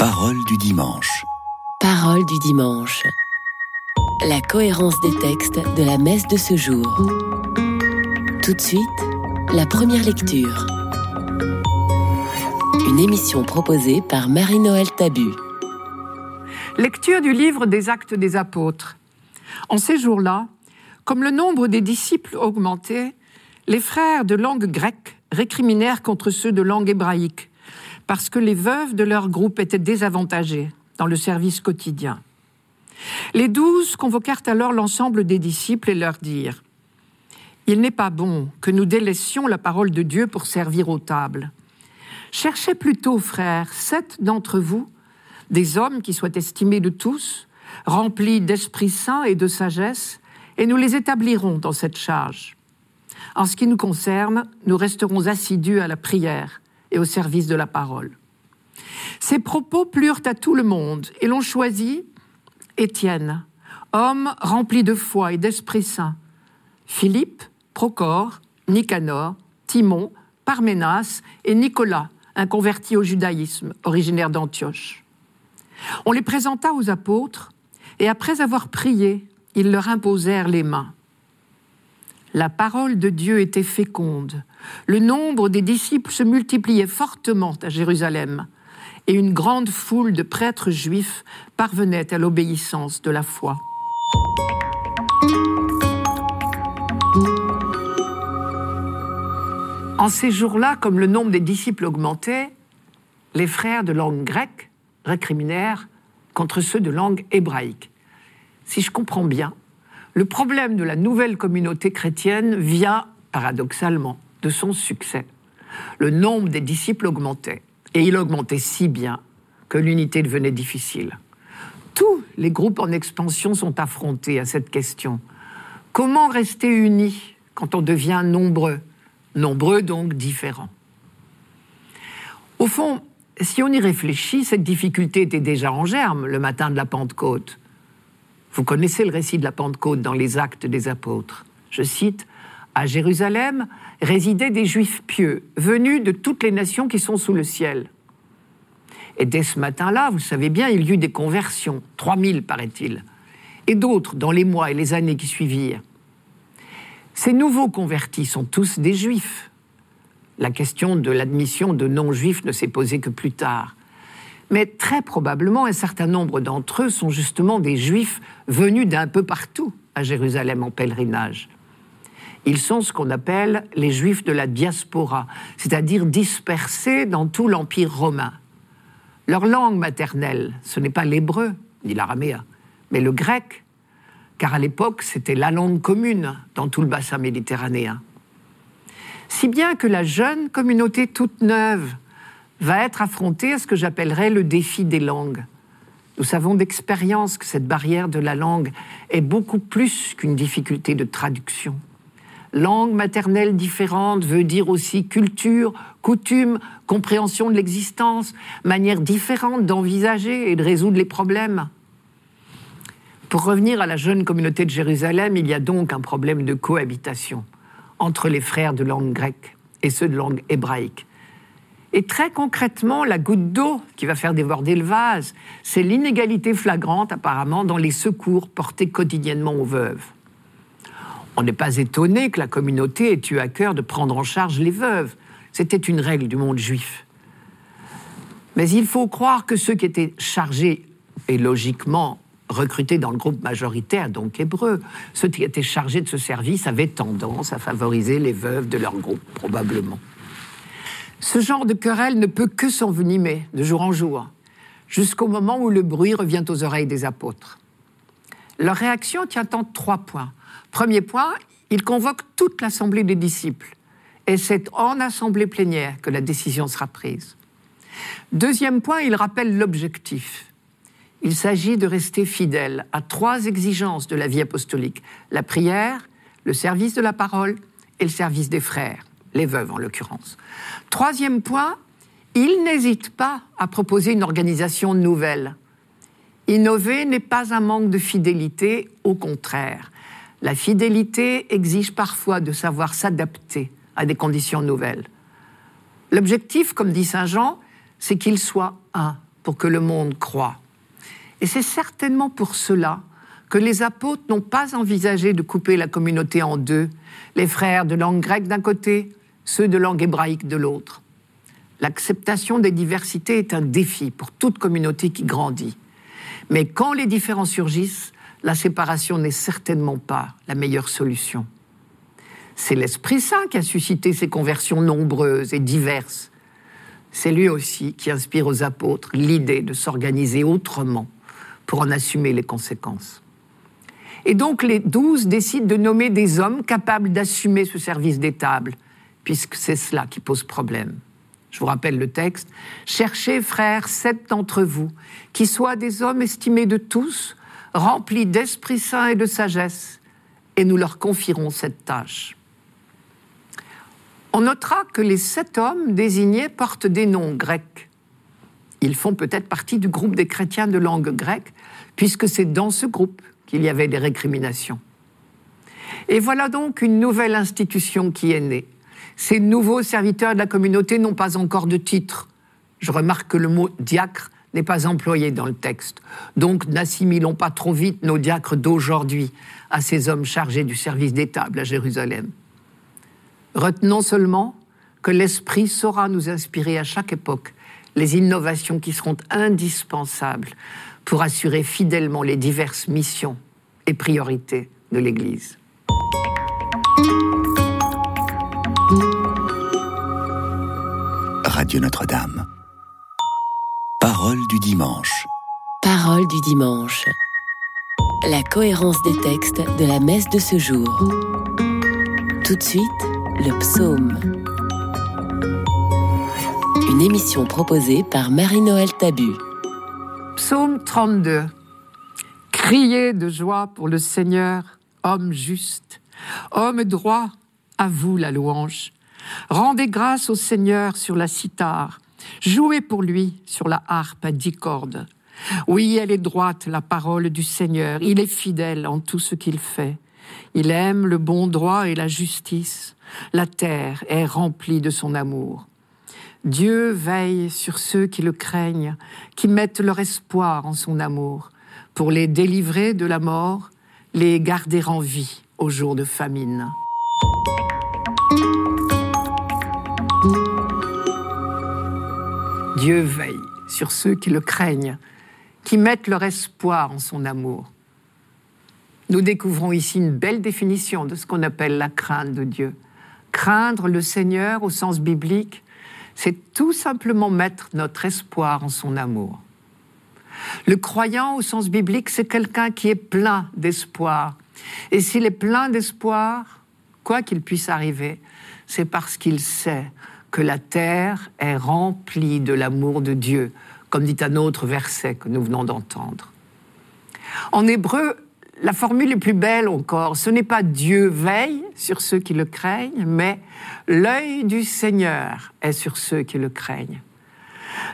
Parole du dimanche. Parole du dimanche. La cohérence des textes de la messe de ce jour. Tout de suite, la première lecture. Une émission proposée par Marie-Noël Tabu. Lecture du livre des Actes des Apôtres. En ces jours-là, comme le nombre des disciples augmentait, les frères de langue grecque récriminèrent contre ceux de langue hébraïque, parce que les veuves de leur groupe étaient désavantagées dans le service quotidien. Les douze convoquèrent alors l'ensemble des disciples et leur dirent Il n'est pas bon que nous délaissions la parole de Dieu pour servir aux tables. Cherchez plutôt, frères, sept d'entre vous, des hommes qui soient estimés de tous, remplis d'Esprit Saint et de sagesse, et nous les établirons dans cette charge. En ce qui nous concerne, nous resterons assidus à la prière et au service de la parole. Ces propos plurent à tout le monde et l'on choisit Étienne, homme rempli de foi et d'Esprit Saint, Philippe, Procor, Nicanor, Timon, Parménas et Nicolas, un converti au judaïsme, originaire d'Antioche. On les présenta aux apôtres et après avoir prié, ils leur imposèrent les mains. La parole de Dieu était féconde. Le nombre des disciples se multipliait fortement à Jérusalem, et une grande foule de prêtres juifs parvenait à l'obéissance de la foi. En ces jours-là, comme le nombre des disciples augmentait, les frères de langue grecque récriminèrent contre ceux de langue hébraïque. Si je comprends bien, le problème de la nouvelle communauté chrétienne vient, paradoxalement, de son succès. Le nombre des disciples augmentait, et il augmentait si bien que l'unité devenait difficile. Tous les groupes en expansion sont affrontés à cette question. Comment rester unis quand on devient nombreux? Nombreux donc différents. Au fond, si on y réfléchit, cette difficulté était déjà en germe le matin de la Pentecôte. Vous connaissez le récit de la Pentecôte dans les actes des apôtres. Je cite, À Jérusalem résidaient des Juifs pieux, venus de toutes les nations qui sont sous le ciel. Et dès ce matin-là, vous savez bien, il y eut des conversions, 3000 paraît-il, et d'autres dans les mois et les années qui suivirent. Ces nouveaux convertis sont tous des juifs. La question de l'admission de non-juifs ne s'est posée que plus tard. Mais très probablement, un certain nombre d'entre eux sont justement des juifs venus d'un peu partout à Jérusalem en pèlerinage. Ils sont ce qu'on appelle les juifs de la diaspora, c'est-à-dire dispersés dans tout l'Empire romain. Leur langue maternelle, ce n'est pas l'hébreu ni l'araméen, mais le grec, car à l'époque c'était la langue commune dans tout le bassin méditerranéen. Si bien que la jeune communauté toute neuve va être affrontée à ce que j'appellerais le défi des langues. Nous savons d'expérience que cette barrière de la langue est beaucoup plus qu'une difficulté de traduction. Langue maternelle différente veut dire aussi culture, coutume, compréhension de l'existence, manière différente d'envisager et de résoudre les problèmes. Pour revenir à la jeune communauté de Jérusalem, il y a donc un problème de cohabitation entre les frères de langue grecque et ceux de langue hébraïque. Et très concrètement, la goutte d'eau qui va faire déborder le vase, c'est l'inégalité flagrante apparemment dans les secours portés quotidiennement aux veuves. On n'est pas étonné que la communauté ait eu à cœur de prendre en charge les veuves. C'était une règle du monde juif. Mais il faut croire que ceux qui étaient chargés, et logiquement recrutés dans le groupe majoritaire, donc hébreu, ceux qui étaient chargés de ce service avaient tendance à favoriser les veuves de leur groupe, probablement. Ce genre de querelle ne peut que s'envenimer de jour en jour, jusqu'au moment où le bruit revient aux oreilles des apôtres. Leur réaction tient en trois points. Premier point, ils convoquent toute l'assemblée des disciples, et c'est en assemblée plénière que la décision sera prise. Deuxième point, ils rappellent l'objectif. Il s'agit de rester fidèle à trois exigences de la vie apostolique la prière, le service de la parole et le service des frères, les veuves en l'occurrence. Troisième point, ils n'hésitent pas à proposer une organisation nouvelle. Innover n'est pas un manque de fidélité, au contraire. La fidélité exige parfois de savoir s'adapter à des conditions nouvelles. L'objectif, comme dit Saint Jean, c'est qu'ils soient un, pour que le monde croie. Et c'est certainement pour cela que les apôtres n'ont pas envisagé de couper la communauté en deux, les frères de langue grecque d'un côté, ceux de langue hébraïque de l'autre. L'acceptation des diversités est un défi pour toute communauté qui grandit. Mais quand les différences surgissent, la séparation n'est certainement pas la meilleure solution. C'est l'Esprit Saint qui a suscité ces conversions nombreuses et diverses. C'est lui aussi qui inspire aux apôtres l'idée de s'organiser autrement pour en assumer les conséquences. Et donc les douze décident de nommer des hommes capables d'assumer ce service des tables, puisque c'est cela qui pose problème. Je vous rappelle le texte. Cherchez, frères, sept d'entre vous, qui soient des hommes estimés de tous, remplis d'Esprit Saint et de sagesse, et nous leur confierons cette tâche. On notera que les sept hommes désignés portent des noms grecs. Ils font peut-être partie du groupe des chrétiens de langue grecque, puisque c'est dans ce groupe qu'il y avait des récriminations. Et voilà donc une nouvelle institution qui est née. Ces nouveaux serviteurs de la communauté n'ont pas encore de titre. Je remarque que le mot diacre n'est pas employé dans le texte. Donc n'assimilons pas trop vite nos diacres d'aujourd'hui à ces hommes chargés du service des tables à Jérusalem. Retenons seulement que l'Esprit saura nous inspirer à chaque époque les innovations qui seront indispensables pour assurer fidèlement les diverses missions et priorités de l'Église. Radio Notre-Dame. Parole du dimanche. Parole du dimanche. La cohérence des textes de la messe de ce jour. Tout de suite, le psaume. Une émission proposée par Marie-Noël Tabu. Psaume 32. Criez de joie pour le Seigneur, homme juste, homme droit, à vous la louange. Rendez grâce au Seigneur sur la cithare, jouez pour lui sur la harpe à dix cordes. Oui, elle est droite, la parole du Seigneur, il est fidèle en tout ce qu'il fait. Il aime le bon droit et la justice. La terre est remplie de son amour. Dieu veille sur ceux qui le craignent, qui mettent leur espoir en son amour, pour les délivrer de la mort, les garder en vie au jour de famine. Dieu veille sur ceux qui le craignent, qui mettent leur espoir en son amour. Nous découvrons ici une belle définition de ce qu'on appelle la crainte de Dieu. Craindre le Seigneur au sens biblique, c'est tout simplement mettre notre espoir en son amour. Le croyant au sens biblique, c'est quelqu'un qui est plein d'espoir. Et s'il est plein d'espoir, quoi qu'il puisse arriver, c'est parce qu'il sait que la terre est remplie de l'amour de Dieu, comme dit un autre verset que nous venons d'entendre. En hébreu, la formule est plus belle encore. Ce n'est pas Dieu veille sur ceux qui le craignent, mais l'œil du Seigneur est sur ceux qui le craignent.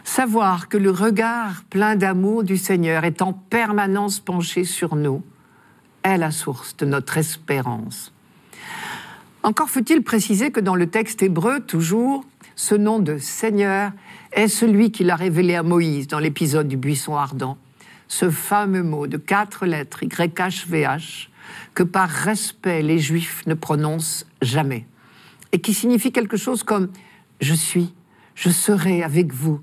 Savoir que le regard plein d'amour du Seigneur est en permanence penché sur nous est la source de notre espérance. Encore faut-il préciser que dans le texte hébreu, toujours, ce nom de Seigneur est celui qu'il a révélé à Moïse dans l'épisode du buisson ardent ce fameux mot de quatre lettres, YHVH, que par respect les Juifs ne prononcent jamais, et qui signifie quelque chose comme Je suis, je serai avec vous,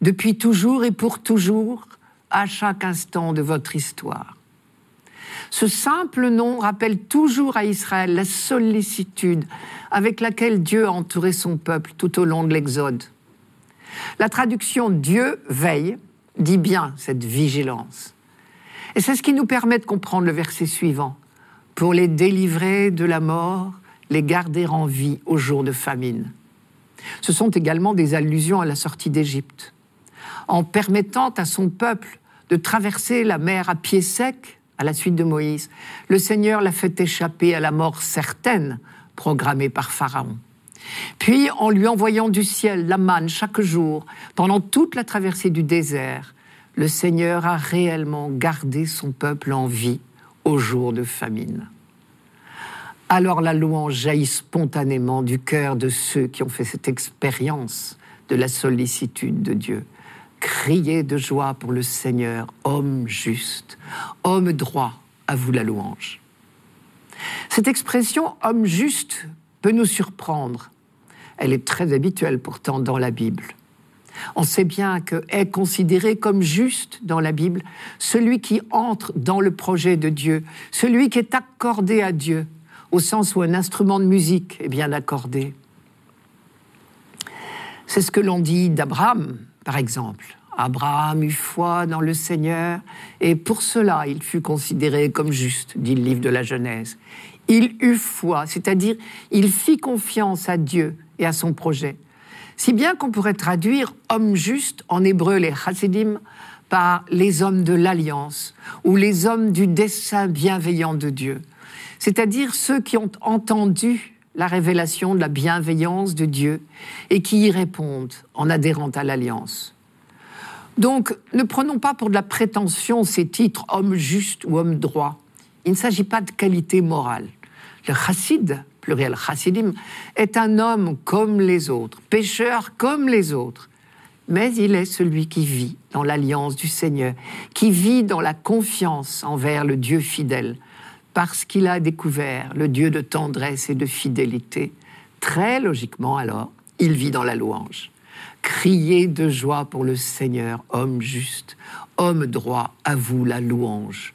depuis toujours et pour toujours, à chaque instant de votre histoire. Ce simple nom rappelle toujours à Israël la sollicitude avec laquelle Dieu a entouré son peuple tout au long de l'Exode. La traduction Dieu veille dit bien cette vigilance. Et c'est ce qui nous permet de comprendre le verset suivant. Pour les délivrer de la mort, les garder en vie au jour de famine. Ce sont également des allusions à la sortie d'Égypte. En permettant à son peuple de traverser la mer à pied sec, à la suite de Moïse, le Seigneur l'a fait échapper à la mort certaine programmée par Pharaon. Puis, en lui envoyant du ciel la manne chaque jour, pendant toute la traversée du désert, le Seigneur a réellement gardé son peuple en vie au jour de famine. Alors la louange jaillit spontanément du cœur de ceux qui ont fait cette expérience de la sollicitude de Dieu. Criez de joie pour le Seigneur, homme juste, homme droit, à vous la louange. Cette expression homme juste peut nous surprendre. Elle est très habituelle pourtant dans la Bible. On sait bien que est considéré comme juste dans la Bible celui qui entre dans le projet de Dieu, celui qui est accordé à Dieu, au sens où un instrument de musique est bien accordé. C'est ce que l'on dit d'Abraham, par exemple. Abraham eut foi dans le Seigneur, et pour cela il fut considéré comme juste, dit le livre de la Genèse. Il eut foi, c'est-à-dire il fit confiance à Dieu et à son projet. Si bien qu'on pourrait traduire homme juste en hébreu les chassidim par les hommes de l'alliance ou les hommes du dessein bienveillant de Dieu, c'est-à-dire ceux qui ont entendu la révélation de la bienveillance de Dieu et qui y répondent en adhérant à l'alliance. Donc, ne prenons pas pour de la prétention ces titres homme juste ou homme droit. Il ne s'agit pas de qualité morale. Le chassid, pluriel chassidim, est un homme comme les autres, pécheur comme les autres. Mais il est celui qui vit dans l'alliance du Seigneur, qui vit dans la confiance envers le Dieu fidèle, parce qu'il a découvert le Dieu de tendresse et de fidélité. Très logiquement alors, il vit dans la louange. Criez de joie pour le Seigneur, homme juste, homme droit, à vous la louange.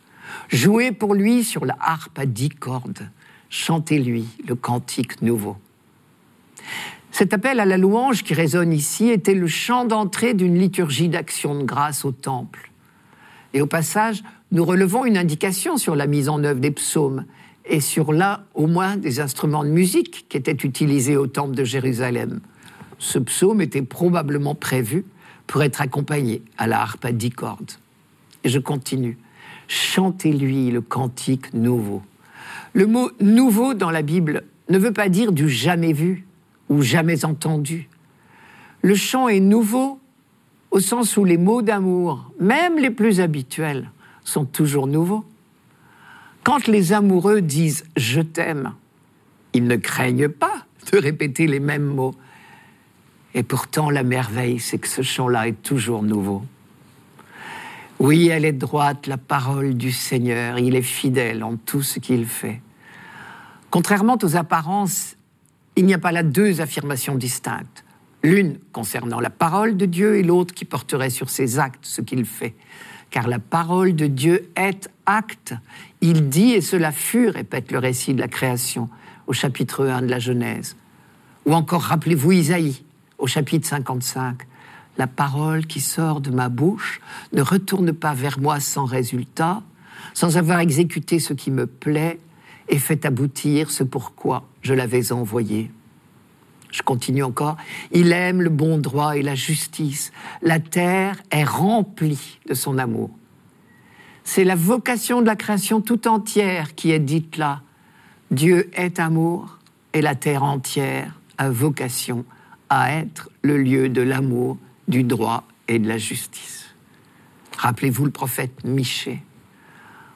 Jouez pour lui sur la harpe à dix cordes. Chantez-lui le cantique nouveau. Cet appel à la louange qui résonne ici était le chant d'entrée d'une liturgie d'action de grâce au temple. Et au passage, nous relevons une indication sur la mise en œuvre des psaumes et sur l'un au moins des instruments de musique qui étaient utilisés au temple de Jérusalem ce psaume était probablement prévu pour être accompagné à la harpe à dix cordes. Et je continue. Chantez-lui le cantique nouveau. Le mot nouveau dans la Bible ne veut pas dire du jamais vu ou jamais entendu. Le chant est nouveau au sens où les mots d'amour, même les plus habituels, sont toujours nouveaux. Quand les amoureux disent je t'aime, ils ne craignent pas de répéter les mêmes mots. Et pourtant, la merveille, c'est que ce chant-là est toujours nouveau. Oui, elle est droite, la parole du Seigneur. Il est fidèle en tout ce qu'il fait. Contrairement aux apparences, il n'y a pas là deux affirmations distinctes. L'une concernant la parole de Dieu et l'autre qui porterait sur ses actes ce qu'il fait. Car la parole de Dieu est acte. Il dit, et cela fut, répète le récit de la création au chapitre 1 de la Genèse. Ou encore, rappelez-vous Isaïe, au chapitre 55. La parole qui sort de ma bouche ne retourne pas vers moi sans résultat, sans avoir exécuté ce qui me plaît et fait aboutir ce pourquoi je l'avais envoyé. Je continue encore. Il aime le bon droit et la justice. La terre est remplie de son amour. C'est la vocation de la création tout entière qui est dite là. Dieu est amour et la terre entière a vocation à être le lieu de l'amour, du droit et de la justice. Rappelez-vous le prophète Michée.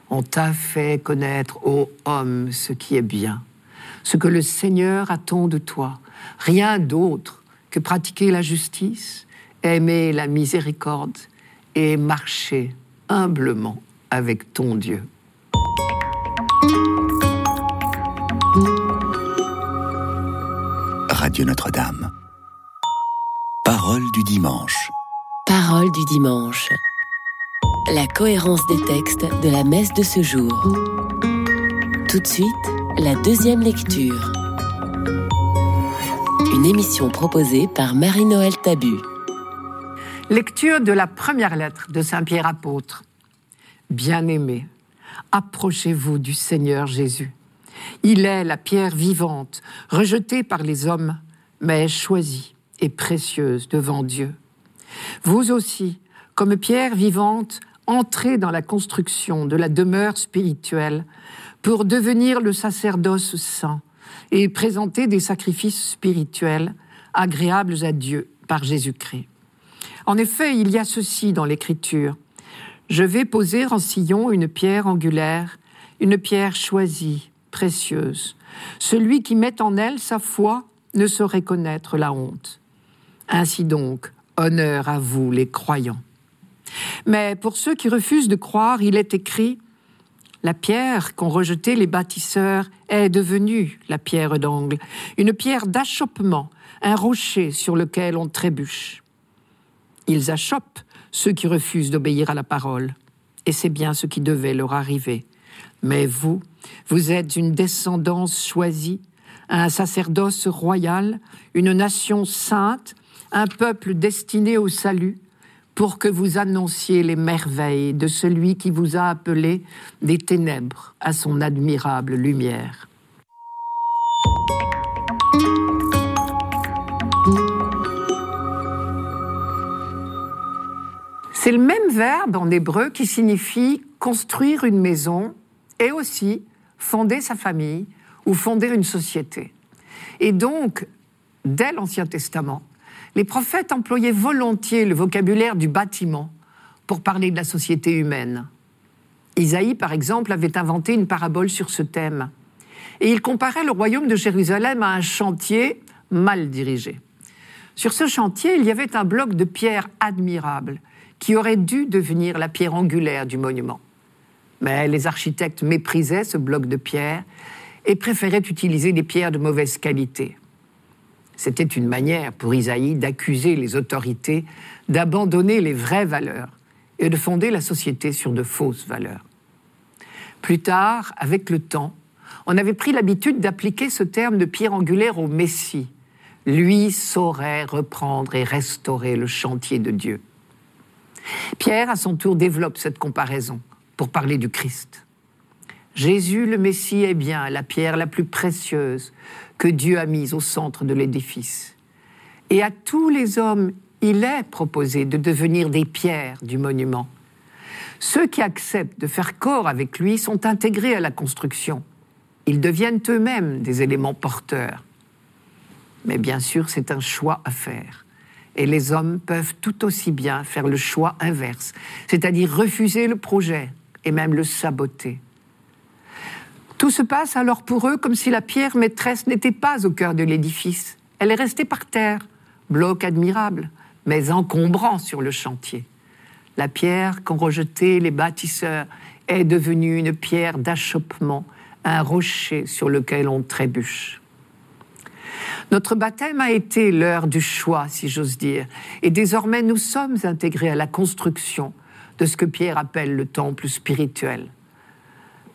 On t'a fait connaître, ô homme, ce qui est bien, ce que le Seigneur attend de toi, rien d'autre que pratiquer la justice, aimer la miséricorde et marcher humblement avec ton Dieu. Radio Notre-Dame. Parole du dimanche. Parole du dimanche. La cohérence des textes de la messe de ce jour. Tout de suite, la deuxième lecture. Une émission proposée par Marie-Noël Tabu. Lecture de la première lettre de Saint Pierre apôtre. Bien-aimés, approchez-vous du Seigneur Jésus. Il est la pierre vivante, rejetée par les hommes, mais choisie et précieuse devant Dieu. Vous aussi, comme pierre vivante, entrez dans la construction de la demeure spirituelle pour devenir le sacerdoce saint et présenter des sacrifices spirituels agréables à Dieu par Jésus-Christ. En effet, il y a ceci dans l'Écriture. Je vais poser en sillon une pierre angulaire, une pierre choisie, précieuse. Celui qui met en elle sa foi ne saurait connaître la honte. Ainsi donc, honneur à vous les croyants. Mais pour ceux qui refusent de croire, il est écrit La pierre qu'ont rejetée les bâtisseurs est devenue la pierre d'angle, une pierre d'achoppement, un rocher sur lequel on trébuche. Ils achoppent ceux qui refusent d'obéir à la parole. Et c'est bien ce qui devait leur arriver. Mais vous, vous êtes une descendance choisie, un sacerdoce royal, une nation sainte, un peuple destiné au salut, pour que vous annonciez les merveilles de celui qui vous a appelé des ténèbres à son admirable lumière. C'est le même verbe en hébreu qui signifie construire une maison et aussi fonder sa famille ou fonder une société. Et donc, dès l'Ancien Testament, les prophètes employaient volontiers le vocabulaire du bâtiment pour parler de la société humaine. Isaïe, par exemple, avait inventé une parabole sur ce thème. Et il comparait le royaume de Jérusalem à un chantier mal dirigé. Sur ce chantier, il y avait un bloc de pierre admirable qui aurait dû devenir la pierre angulaire du monument. Mais les architectes méprisaient ce bloc de pierre et préféraient utiliser des pierres de mauvaise qualité. C'était une manière pour Isaïe d'accuser les autorités d'abandonner les vraies valeurs et de fonder la société sur de fausses valeurs. Plus tard, avec le temps, on avait pris l'habitude d'appliquer ce terme de pierre angulaire au Messie. Lui saurait reprendre et restaurer le chantier de Dieu. Pierre, à son tour, développe cette comparaison pour parler du Christ. Jésus le Messie est bien la pierre la plus précieuse que Dieu a mise au centre de l'édifice. Et à tous les hommes, il est proposé de devenir des pierres du monument. Ceux qui acceptent de faire corps avec lui sont intégrés à la construction. Ils deviennent eux-mêmes des éléments porteurs. Mais bien sûr, c'est un choix à faire. Et les hommes peuvent tout aussi bien faire le choix inverse, c'est-à-dire refuser le projet et même le saboter. Tout se passe alors pour eux comme si la pierre maîtresse n'était pas au cœur de l'édifice. Elle est restée par terre, bloc admirable, mais encombrant sur le chantier. La pierre qu'ont rejetée les bâtisseurs est devenue une pierre d'achoppement, un rocher sur lequel on trébuche. Notre baptême a été l'heure du choix, si j'ose dire, et désormais nous sommes intégrés à la construction de ce que Pierre appelle le temple spirituel,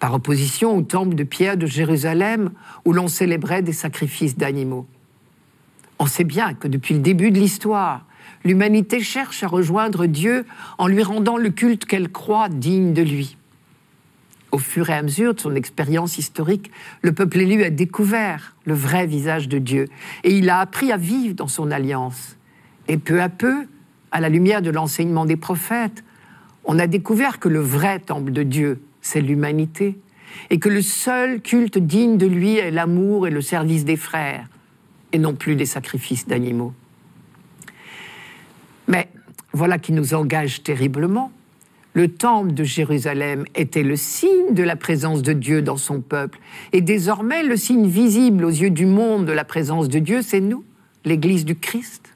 par opposition au temple de Pierre de Jérusalem où l'on célébrait des sacrifices d'animaux. On sait bien que depuis le début de l'histoire, l'humanité cherche à rejoindre Dieu en lui rendant le culte qu'elle croit digne de lui. Au fur et à mesure de son expérience historique, le peuple élu a découvert le vrai visage de Dieu et il a appris à vivre dans son alliance. Et peu à peu, à la lumière de l'enseignement des prophètes, on a découvert que le vrai temple de Dieu, c'est l'humanité, et que le seul culte digne de lui est l'amour et le service des frères, et non plus les sacrifices d'animaux. Mais voilà qui nous engage terriblement le temple de Jérusalem était le signe de la présence de Dieu dans son peuple. Et désormais, le signe visible aux yeux du monde de la présence de Dieu, c'est nous, l'Église du Christ.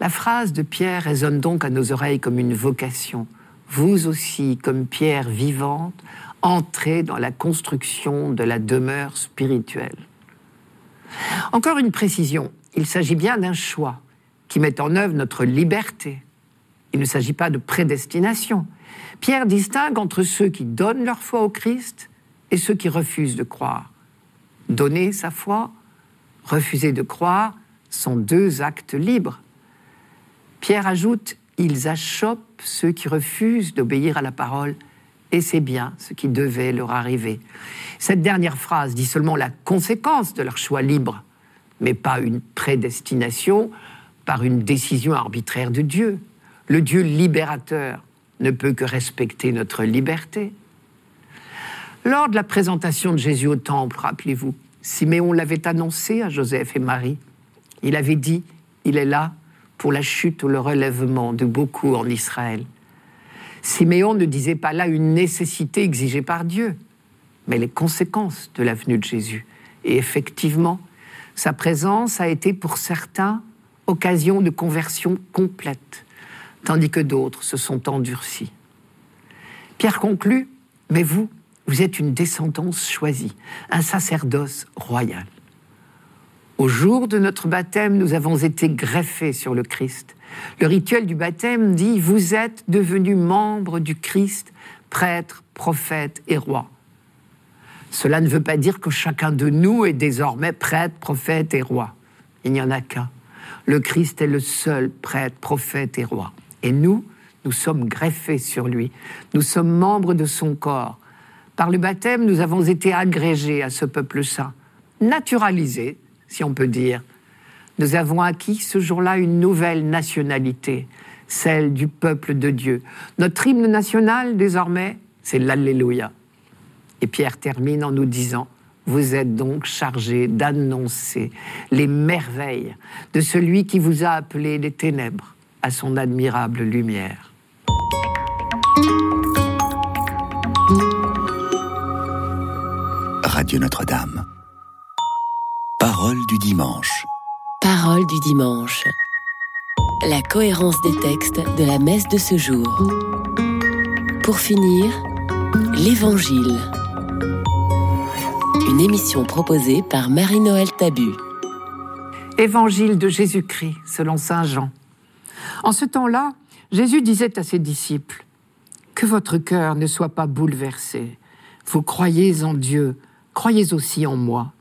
La phrase de Pierre résonne donc à nos oreilles comme une vocation. Vous aussi, comme pierre vivante, entrez dans la construction de la demeure spirituelle. Encore une précision, il s'agit bien d'un choix qui met en œuvre notre liberté, il ne s'agit pas de prédestination. Pierre distingue entre ceux qui donnent leur foi au Christ et ceux qui refusent de croire. Donner sa foi, refuser de croire sont deux actes libres. Pierre ajoute Ils achoppent ceux qui refusent d'obéir à la parole, et c'est bien ce qui devait leur arriver. Cette dernière phrase dit seulement la conséquence de leur choix libre, mais pas une prédestination par une décision arbitraire de Dieu. Le Dieu libérateur ne peut que respecter notre liberté. Lors de la présentation de Jésus au temple, rappelez-vous, Siméon l'avait annoncé à Joseph et Marie. Il avait dit, il est là pour la chute ou le relèvement de beaucoup en Israël. Siméon ne disait pas là une nécessité exigée par Dieu, mais les conséquences de la venue de Jésus. Et effectivement, sa présence a été pour certains occasion de conversion complète tandis que d'autres se sont endurcis. Pierre conclut, mais vous, vous êtes une descendance choisie, un sacerdoce royal. Au jour de notre baptême, nous avons été greffés sur le Christ. Le rituel du baptême dit, vous êtes devenus membres du Christ, prêtre, prophète et roi. Cela ne veut pas dire que chacun de nous est désormais prêtre, prophète et roi. Il n'y en a qu'un. Le Christ est le seul prêtre, prophète et roi. Et nous, nous sommes greffés sur lui. Nous sommes membres de son corps. Par le baptême, nous avons été agrégés à ce peuple saint, naturalisés, si on peut dire. Nous avons acquis ce jour-là une nouvelle nationalité, celle du peuple de Dieu. Notre hymne national, désormais, c'est l'Alléluia. Et Pierre termine en nous disant, vous êtes donc chargés d'annoncer les merveilles de celui qui vous a appelé les ténèbres à son admirable lumière. Radio Notre-Dame. Parole du dimanche. Parole du dimanche. La cohérence des textes de la messe de ce jour. Pour finir, l'Évangile. Une émission proposée par Marie-Noël Tabu. Évangile de Jésus-Christ selon Saint Jean. En ce temps-là, Jésus disait à ses disciples, Que votre cœur ne soit pas bouleversé. Vous croyez en Dieu, croyez aussi en moi.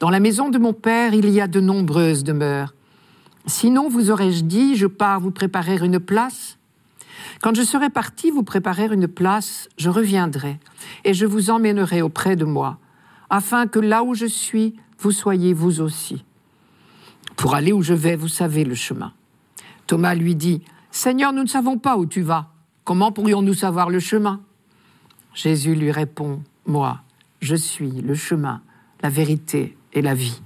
Dans la maison de mon Père, il y a de nombreuses demeures. Sinon, vous aurais-je dit, je pars vous préparer une place Quand je serai parti vous préparer une place, je reviendrai, et je vous emmènerai auprès de moi, afin que là où je suis, vous soyez vous aussi. Pour aller où je vais, vous savez le chemin. Thomas lui dit, Seigneur, nous ne savons pas où tu vas. Comment pourrions-nous savoir le chemin? Jésus lui répond, Moi, je suis le chemin, la vérité et la vie.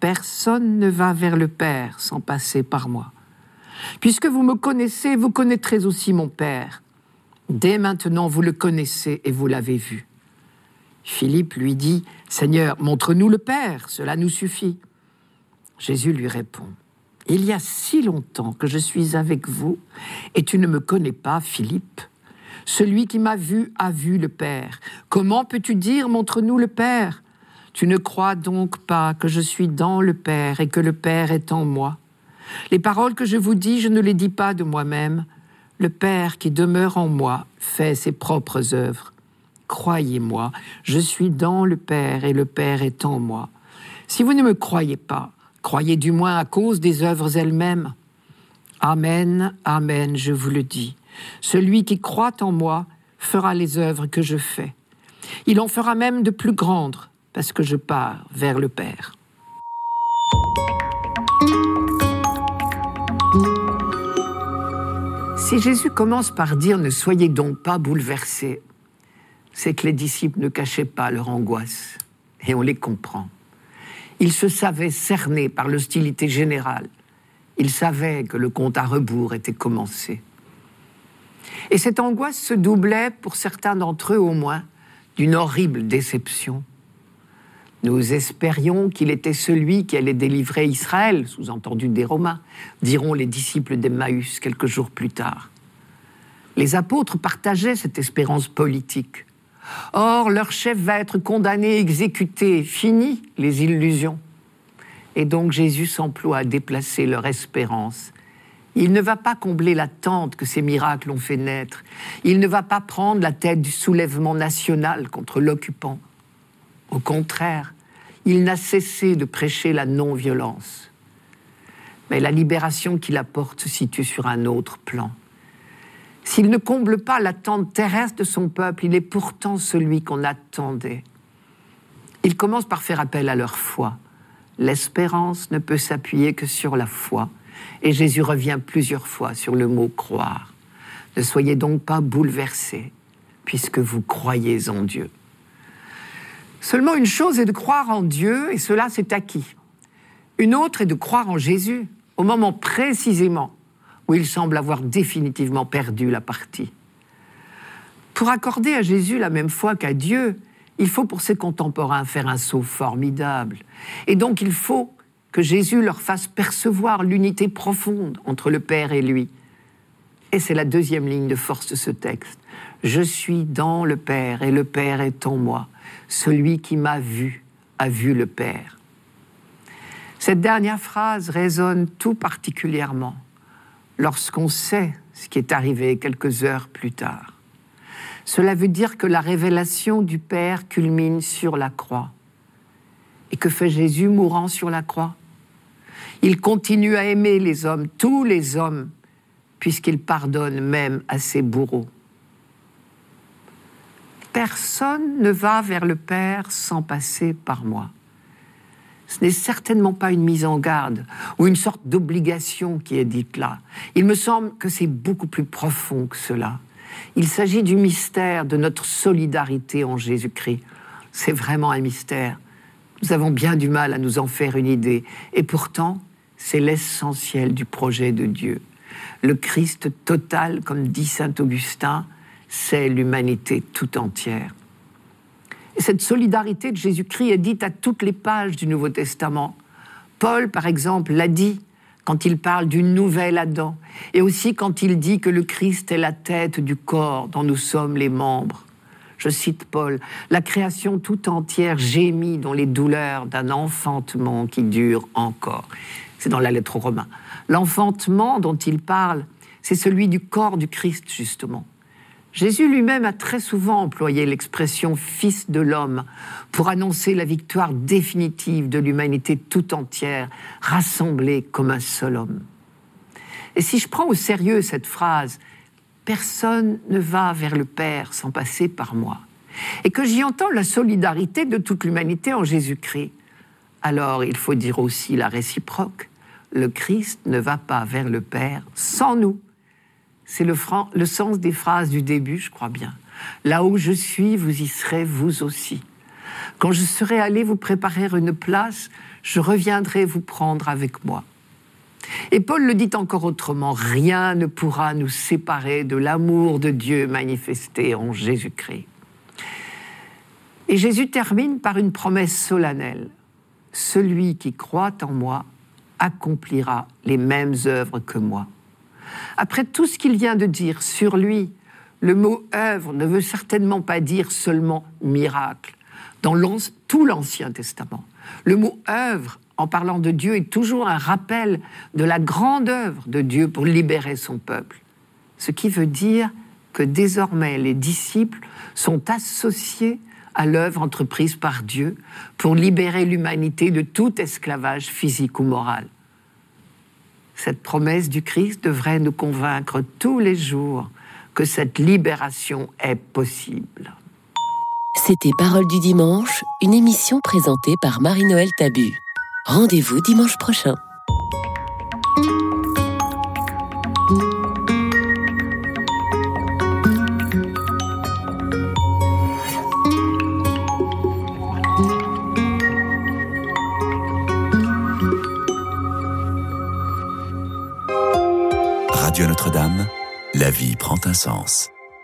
Personne ne va vers le Père sans passer par moi. Puisque vous me connaissez, vous connaîtrez aussi mon Père. Dès maintenant, vous le connaissez et vous l'avez vu. Philippe lui dit, Seigneur, montre-nous le Père, cela nous suffit. Jésus lui répond, Il y a si longtemps que je suis avec vous, et tu ne me connais pas, Philippe. Celui qui m'a vu a vu le Père. Comment peux-tu dire, montre-nous le Père? Tu ne crois donc pas que je suis dans le Père et que le Père est en moi Les paroles que je vous dis, je ne les dis pas de moi-même. Le Père qui demeure en moi fait ses propres œuvres. Croyez-moi, je suis dans le Père et le Père est en moi. Si vous ne me croyez pas, croyez du moins à cause des œuvres elles-mêmes. Amen, Amen, je vous le dis. Celui qui croit en moi fera les œuvres que je fais. Il en fera même de plus grandes, parce que je pars vers le Père. Si Jésus commence par dire ne soyez donc pas bouleversés, c'est que les disciples ne cachaient pas leur angoisse, et on les comprend. Ils se savaient cernés par l'hostilité générale. Ils savaient que le compte à rebours était commencé. Et cette angoisse se doublait, pour certains d'entre eux au moins, d'une horrible déception. Nous espérions qu'il était celui qui allait délivrer Israël, sous-entendu des Romains, diront les disciples d'Emmaüs quelques jours plus tard. Les apôtres partageaient cette espérance politique. Or, leur chef va être condamné, exécuté, fini les illusions. Et donc Jésus s'emploie à déplacer leur espérance il ne va pas combler l'attente que ces miracles ont fait naître. Il ne va pas prendre la tête du soulèvement national contre l'occupant. Au contraire, il n'a cessé de prêcher la non-violence. Mais la libération qu'il apporte se situe sur un autre plan. S'il ne comble pas l'attente terrestre de son peuple, il est pourtant celui qu'on attendait. Il commence par faire appel à leur foi. L'espérance ne peut s'appuyer que sur la foi. Et Jésus revient plusieurs fois sur le mot croire. Ne soyez donc pas bouleversés, puisque vous croyez en Dieu. Seulement une chose est de croire en Dieu, et cela c'est acquis. Une autre est de croire en Jésus, au moment précisément où il semble avoir définitivement perdu la partie. Pour accorder à Jésus la même foi qu'à Dieu, il faut pour ses contemporains faire un saut formidable. Et donc il faut que Jésus leur fasse percevoir l'unité profonde entre le Père et lui. Et c'est la deuxième ligne de force de ce texte. Je suis dans le Père et le Père est en moi. Celui qui m'a vu a vu le Père. Cette dernière phrase résonne tout particulièrement lorsqu'on sait ce qui est arrivé quelques heures plus tard. Cela veut dire que la révélation du Père culmine sur la croix. Et que fait Jésus mourant sur la croix? Il continue à aimer les hommes, tous les hommes, puisqu'il pardonne même à ses bourreaux. Personne ne va vers le Père sans passer par moi. Ce n'est certainement pas une mise en garde ou une sorte d'obligation qui est dite là. Il me semble que c'est beaucoup plus profond que cela. Il s'agit du mystère de notre solidarité en Jésus-Christ. C'est vraiment un mystère. Nous avons bien du mal à nous en faire une idée. Et pourtant, c'est l'essentiel du projet de Dieu. Le Christ total, comme dit Saint Augustin, c'est l'humanité tout entière. Et cette solidarité de Jésus-Christ est dite à toutes les pages du Nouveau Testament. Paul, par exemple, l'a dit quand il parle d'une nouvelle Adam, et aussi quand il dit que le Christ est la tête du corps dont nous sommes les membres. Je cite Paul, La création tout entière gémit dans les douleurs d'un enfantement qui dure encore. C'est dans la lettre aux Romains. L'enfantement dont il parle, c'est celui du corps du Christ, justement. Jésus lui-même a très souvent employé l'expression Fils de l'homme pour annoncer la victoire définitive de l'humanité tout entière, rassemblée comme un seul homme. Et si je prends au sérieux cette phrase, personne ne va vers le Père sans passer par moi, et que j'y entends la solidarité de toute l'humanité en Jésus-Christ, alors il faut dire aussi la réciproque. Le Christ ne va pas vers le Père sans nous. C'est le, sens des phrases du début, je crois bien. Là où je suis, vous y serez vous aussi. Quand je serai allé vous préparer une place, je reviendrai vous prendre avec moi. Et Paul le dit encore autrement, rien ne pourra nous séparer de l'amour de Dieu manifesté en Jésus-Christ. Et Jésus termine par une promesse solennelle. Celui qui croit en moi accomplira les mêmes œuvres que moi. Après tout ce qu'il vient de dire sur lui, le mot œuvre ne veut certainement pas dire seulement miracle. Dans tout l'Ancien Testament, le mot œuvre, en parlant de Dieu, est toujours un rappel de la grande œuvre de Dieu pour libérer son peuple. Ce qui veut dire que désormais les disciples sont associés à l'œuvre entreprise par Dieu pour libérer l'humanité de tout esclavage physique ou moral. Cette promesse du Christ devrait nous convaincre tous les jours que cette libération est possible. C'était Parole du dimanche, une émission présentée par Marie-Noël Tabu. Rendez-vous dimanche prochain. La vie prend un sens.